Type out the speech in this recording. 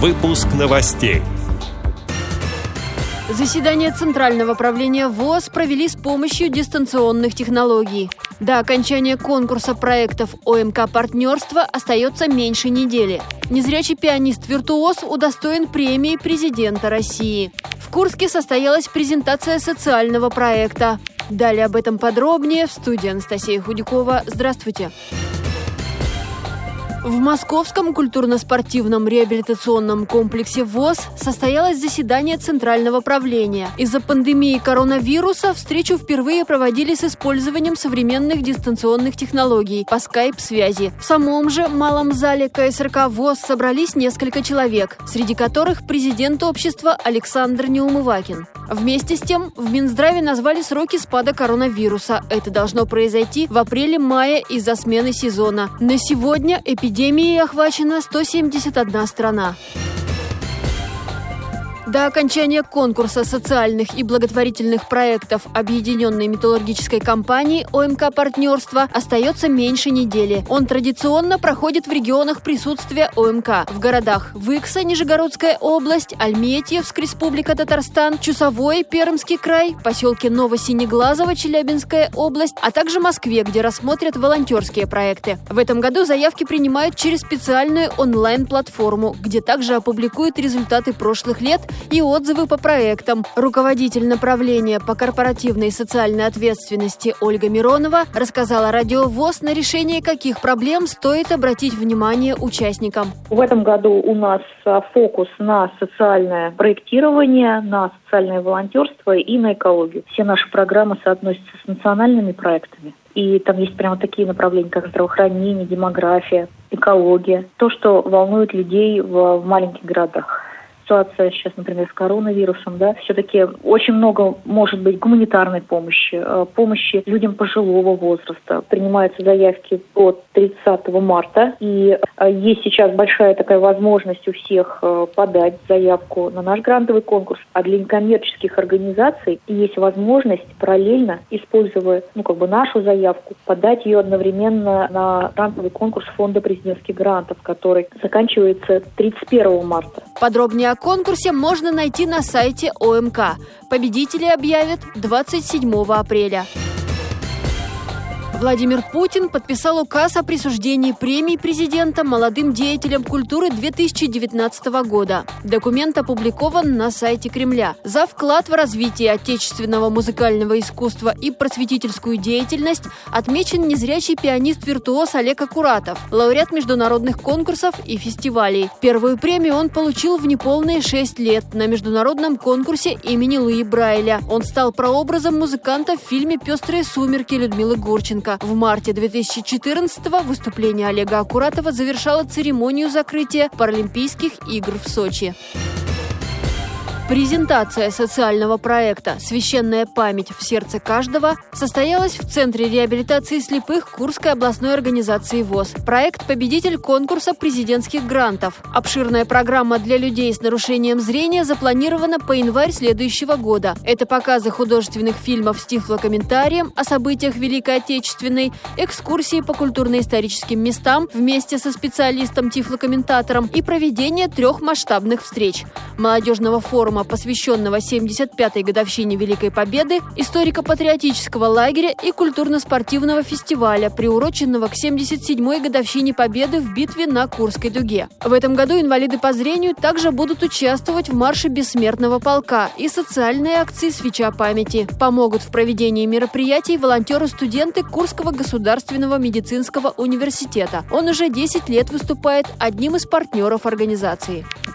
Выпуск новостей. Заседание Центрального правления ВОЗ провели с помощью дистанционных технологий. До окончания конкурса проектов ОМК «Партнерство» остается меньше недели. Незрячий пианист-виртуоз удостоен премии президента России. В Курске состоялась презентация социального проекта. Далее об этом подробнее в студии Анастасия Худякова. Здравствуйте. Здравствуйте. В Московском культурно-спортивном реабилитационном комплексе ВОЗ состоялось заседание Центрального правления. Из-за пандемии коронавируса встречу впервые проводили с использованием современных дистанционных технологий по скайп-связи. В самом же малом зале КСРК ВОЗ собрались несколько человек, среди которых президент общества Александр Неумывакин. Вместе с тем, в Минздраве назвали сроки спада коронавируса. Это должно произойти в апреле-мае из-за смены сезона. На сегодня эпидемией охвачена 171 страна. До окончания конкурса социальных и благотворительных проектов Объединенной металлургической компании ОМК «Партнерство» остается меньше недели. Он традиционно проходит в регионах присутствия ОМК. В городах Выкса, Нижегородская область, Альметьевск, Республика Татарстан, Чусовой, Пермский край, поселке Новосинеглазово, Челябинская область, а также Москве, где рассмотрят волонтерские проекты. В этом году заявки принимают через специальную онлайн-платформу, где также опубликуют результаты прошлых лет и отзывы по проектам. Руководитель направления по корпоративной и социальной ответственности Ольга Миронова рассказала радио ВОЗ, на решение каких проблем стоит обратить внимание участникам. В этом году у нас а, фокус на социальное проектирование, на социальное волонтерство и на экологию. Все наши программы соотносятся с национальными проектами. И там есть прямо такие направления, как здравоохранение, демография, экология. То, что волнует людей в, в маленьких городах ситуация сейчас, например, с коронавирусом, да, все-таки очень много может быть гуманитарной помощи, э, помощи людям пожилого возраста. Принимаются заявки от 30 марта, и э, есть сейчас большая такая возможность у всех э, подать заявку на наш грантовый конкурс, а для некоммерческих организаций есть возможность параллельно, используя ну, как бы нашу заявку, подать ее одновременно на грантовый конкурс фонда президентских грантов, который заканчивается 31 марта. Подробнее о конкурсе можно найти на сайте ОМК. Победители объявят 27 апреля. Владимир Путин подписал указ о присуждении премии президента молодым деятелям культуры 2019 года. Документ опубликован на сайте Кремля. За вклад в развитие отечественного музыкального искусства и просветительскую деятельность отмечен незрячий пианист-виртуоз Олег Акуратов, лауреат международных конкурсов и фестивалей. Первую премию он получил в неполные шесть лет на международном конкурсе имени Луи Брайля. Он стал прообразом музыканта в фильме «Пестрые сумерки» Людмилы Гурченко Лукашенко. В марте 2014-го выступление Олега Акуратова завершало церемонию закрытия Паралимпийских игр в Сочи. Презентация социального проекта «Священная память в сердце каждого» состоялась в Центре реабилитации слепых Курской областной организации ВОЗ. Проект – победитель конкурса президентских грантов. Обширная программа для людей с нарушением зрения запланирована по январь следующего года. Это показы художественных фильмов с тифлокомментарием о событиях Великой Отечественной, экскурсии по культурно-историческим местам вместе со специалистом-тифлокомментатором и проведение трех масштабных встреч – молодежного форума форума, посвященного 75-й годовщине Великой Победы, историко-патриотического лагеря и культурно-спортивного фестиваля, приуроченного к 77-й годовщине Победы в битве на Курской дуге. В этом году инвалиды по зрению также будут участвовать в марше бессмертного полка и социальные акции «Свеча памяти». Помогут в проведении мероприятий волонтеры-студенты Курского государственного медицинского университета. Он уже 10 лет выступает одним из партнеров организации.